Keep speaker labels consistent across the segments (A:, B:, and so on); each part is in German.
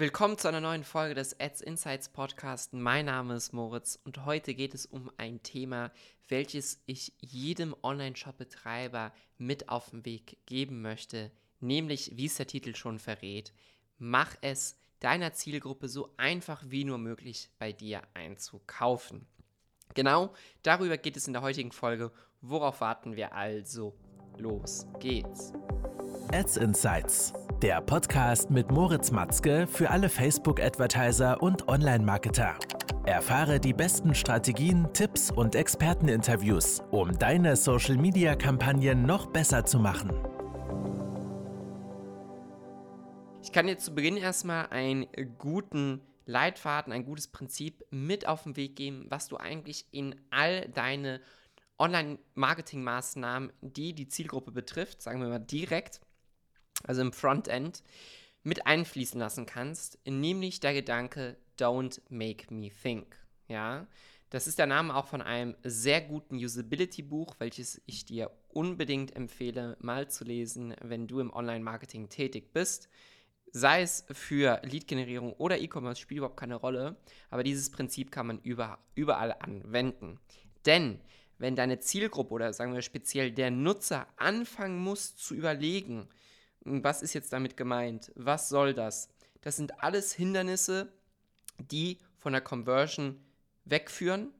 A: Willkommen zu einer neuen Folge des Ads Insights Podcast. Mein Name ist Moritz und heute geht es um ein Thema, welches ich jedem Online-Shop-Betreiber mit auf den Weg geben möchte, nämlich, wie es der Titel schon verrät, mach es deiner Zielgruppe so einfach wie nur möglich bei dir einzukaufen. Genau darüber geht es in der heutigen Folge. Worauf warten wir also? Los geht's.
B: Ads Insights, der Podcast mit Moritz Matzke für alle Facebook-Advertiser und Online-Marketer. Erfahre die besten Strategien, Tipps und Experteninterviews, um deine Social-Media-Kampagnen noch besser zu machen.
A: Ich kann dir zu Beginn erstmal einen guten Leitfaden, ein gutes Prinzip mit auf den Weg geben, was du eigentlich in all deine Online-Marketing-Maßnahmen, die die Zielgruppe betrifft, sagen wir mal direkt, also im Frontend, mit einfließen lassen kannst, nämlich der Gedanke Don't Make Me Think. Ja, das ist der Name auch von einem sehr guten Usability-Buch, welches ich dir unbedingt empfehle, mal zu lesen, wenn du im Online-Marketing tätig bist. Sei es für Lead-Generierung oder E-Commerce, spielt überhaupt keine Rolle, aber dieses Prinzip kann man über, überall anwenden. Denn wenn deine Zielgruppe oder sagen wir speziell der Nutzer anfangen muss zu überlegen, was ist jetzt damit gemeint? Was soll das? Das sind alles Hindernisse, die von der Conversion wegführen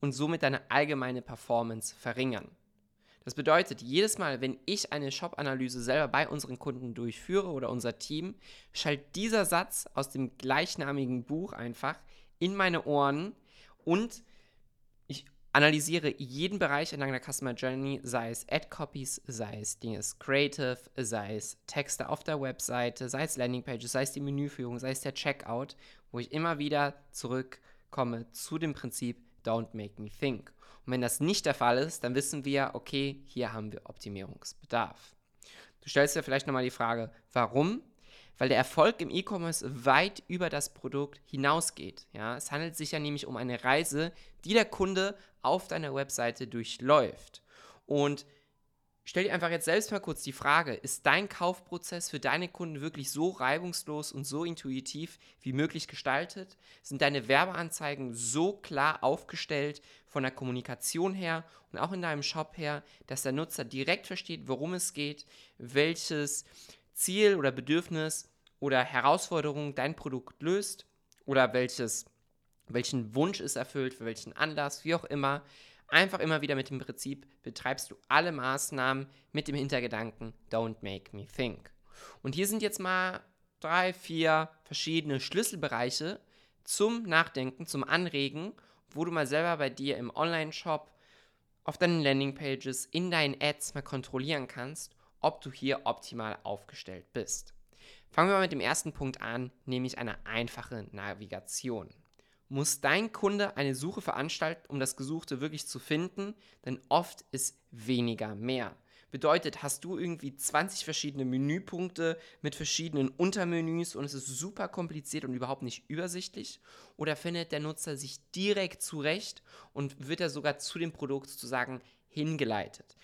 A: und somit deine allgemeine Performance verringern. Das bedeutet, jedes Mal, wenn ich eine Shop-Analyse selber bei unseren Kunden durchführe oder unser Team, schallt dieser Satz aus dem gleichnamigen Buch einfach in meine Ohren und analysiere jeden Bereich entlang der Customer Journey, sei es Ad-Copies, sei es Dinges Creative, sei es Texte auf der Webseite, sei es Landingpages, sei es die Menüführung, sei es der Checkout, wo ich immer wieder zurückkomme zu dem Prinzip Don't make me think. Und wenn das nicht der Fall ist, dann wissen wir, okay, hier haben wir Optimierungsbedarf. Du stellst dir vielleicht nochmal die Frage, warum weil der Erfolg im E-Commerce weit über das Produkt hinausgeht. Ja? Es handelt sich ja nämlich um eine Reise, die der Kunde auf deiner Webseite durchläuft. Und stell dir einfach jetzt selbst mal kurz die Frage, ist dein Kaufprozess für deine Kunden wirklich so reibungslos und so intuitiv wie möglich gestaltet? Sind deine Werbeanzeigen so klar aufgestellt von der Kommunikation her und auch in deinem Shop her, dass der Nutzer direkt versteht, worum es geht, welches Ziel oder Bedürfnis oder Herausforderung dein Produkt löst oder welches, welchen Wunsch es erfüllt, für welchen Anlass, wie auch immer. Einfach immer wieder mit dem Prinzip betreibst du alle Maßnahmen mit dem Hintergedanken, don't make me think. Und hier sind jetzt mal drei, vier verschiedene Schlüsselbereiche zum Nachdenken, zum Anregen, wo du mal selber bei dir im Online-Shop, auf deinen Landingpages, in deinen Ads mal kontrollieren kannst, ob du hier optimal aufgestellt bist. Fangen wir mal mit dem ersten Punkt an, nämlich eine einfache Navigation. Muss dein Kunde eine Suche veranstalten, um das Gesuchte wirklich zu finden? Denn oft ist weniger mehr. Bedeutet, hast du irgendwie 20 verschiedene Menüpunkte mit verschiedenen Untermenüs und es ist super kompliziert und überhaupt nicht übersichtlich? Oder findet der Nutzer sich direkt zurecht und wird er sogar zu dem Produkt sozusagen hingeleitet?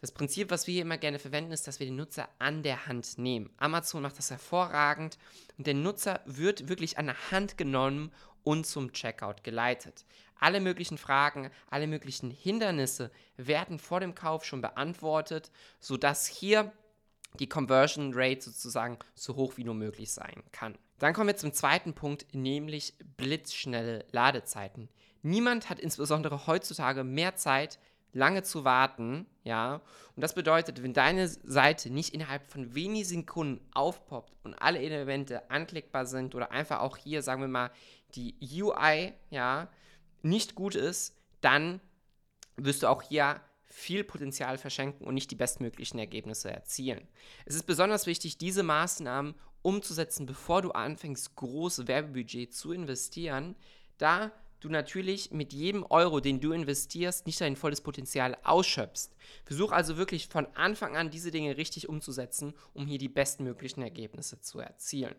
A: Das Prinzip, was wir hier immer gerne verwenden, ist, dass wir den Nutzer an der Hand nehmen. Amazon macht das hervorragend und der Nutzer wird wirklich an der Hand genommen und zum Checkout geleitet. Alle möglichen Fragen, alle möglichen Hindernisse werden vor dem Kauf schon beantwortet, sodass hier die Conversion Rate sozusagen so hoch wie nur möglich sein kann. Dann kommen wir zum zweiten Punkt, nämlich blitzschnelle Ladezeiten. Niemand hat insbesondere heutzutage mehr Zeit, lange zu warten, ja. Und das bedeutet, wenn deine Seite nicht innerhalb von wenigen Sekunden aufpoppt und alle Elemente anklickbar sind oder einfach auch hier, sagen wir mal, die UI, ja, nicht gut ist, dann wirst du auch hier viel Potenzial verschenken und nicht die bestmöglichen Ergebnisse erzielen. Es ist besonders wichtig, diese Maßnahmen umzusetzen, bevor du anfängst, große Werbebudget zu investieren, da du natürlich mit jedem Euro, den du investierst, nicht dein volles Potenzial ausschöpfst. Versuch also wirklich von Anfang an diese Dinge richtig umzusetzen, um hier die bestmöglichen Ergebnisse zu erzielen.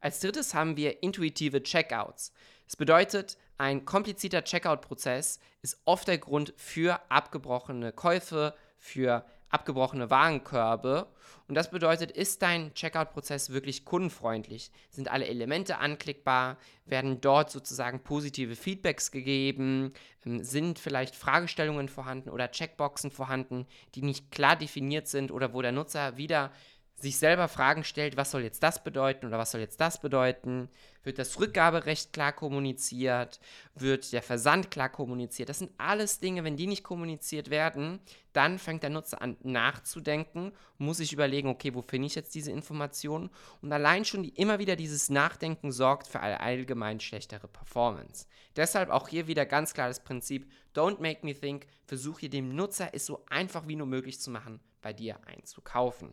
A: Als drittes haben wir intuitive Checkouts. Das bedeutet, ein komplizierter Checkout-Prozess ist oft der Grund für abgebrochene Käufe, für abgebrochene Warenkörbe. Und das bedeutet, ist dein Checkout-Prozess wirklich kundenfreundlich? Sind alle Elemente anklickbar? Werden dort sozusagen positive Feedbacks gegeben? Ähm, sind vielleicht Fragestellungen vorhanden oder Checkboxen vorhanden, die nicht klar definiert sind oder wo der Nutzer wieder sich selber Fragen stellt, was soll jetzt das bedeuten oder was soll jetzt das bedeuten? Wird das Rückgaberecht klar kommuniziert? Wird der Versand klar kommuniziert? Das sind alles Dinge, wenn die nicht kommuniziert werden, dann fängt der Nutzer an nachzudenken, muss sich überlegen, okay, wo finde ich jetzt diese Informationen? Und allein schon die, immer wieder dieses Nachdenken sorgt für eine allgemein schlechtere Performance. Deshalb auch hier wieder ganz klar das Prinzip, don't make me think, versuche dem Nutzer es so einfach wie nur möglich zu machen, bei dir einzukaufen.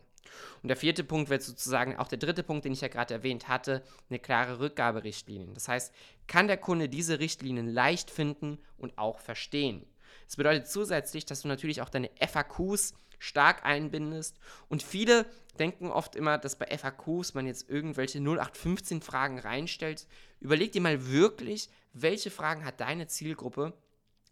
A: Und der vierte Punkt wird sozusagen auch der dritte Punkt, den ich ja gerade erwähnt hatte, eine klare Rückgaberichtlinie. Das heißt, kann der Kunde diese Richtlinien leicht finden und auch verstehen. Das bedeutet zusätzlich, dass du natürlich auch deine FAQs stark einbindest. Und viele denken oft immer, dass bei FAQs man jetzt irgendwelche 0815 Fragen reinstellt. Überleg dir mal wirklich, welche Fragen hat deine Zielgruppe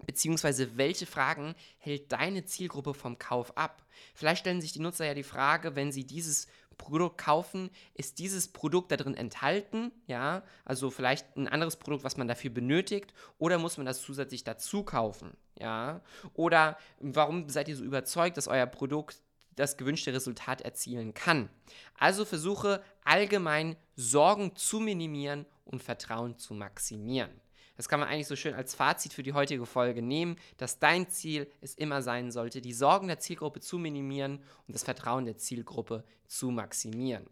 A: Beziehungsweise welche Fragen hält deine Zielgruppe vom Kauf ab? Vielleicht stellen sich die Nutzer ja die Frage, wenn sie dieses Produkt kaufen, ist dieses Produkt da drin enthalten? Ja, also vielleicht ein anderes Produkt, was man dafür benötigt, oder muss man das zusätzlich dazu kaufen? Ja, oder warum seid ihr so überzeugt, dass euer Produkt das gewünschte Resultat erzielen kann? Also versuche allgemein Sorgen zu minimieren und Vertrauen zu maximieren. Das kann man eigentlich so schön als Fazit für die heutige Folge nehmen, dass dein Ziel es immer sein sollte, die Sorgen der Zielgruppe zu minimieren und das Vertrauen der Zielgruppe zu maximieren.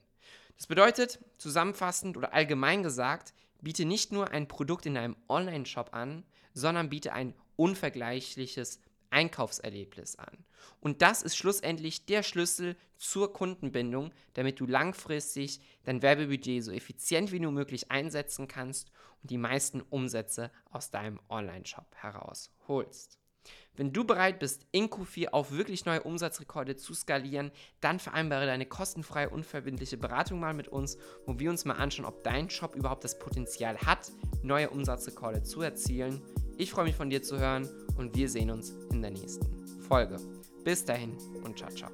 A: Das bedeutet, zusammenfassend oder allgemein gesagt, biete nicht nur ein Produkt in einem Online-Shop an, sondern biete ein unvergleichliches Einkaufserlebnis an. Und das ist schlussendlich der Schlüssel zur Kundenbindung, damit du langfristig dein Werbebudget so effizient wie nur möglich einsetzen kannst und die meisten Umsätze aus deinem Online-Shop herausholst. Wenn du bereit bist, in Q4 auf wirklich neue Umsatzrekorde zu skalieren, dann vereinbare deine kostenfreie, unverbindliche Beratung mal mit uns, wo wir uns mal anschauen, ob dein Shop überhaupt das Potenzial hat, neue Umsatzrekorde zu erzielen. Ich freue mich von dir zu hören und wir sehen uns in der nächsten Folge. Bis dahin und ciao, ciao.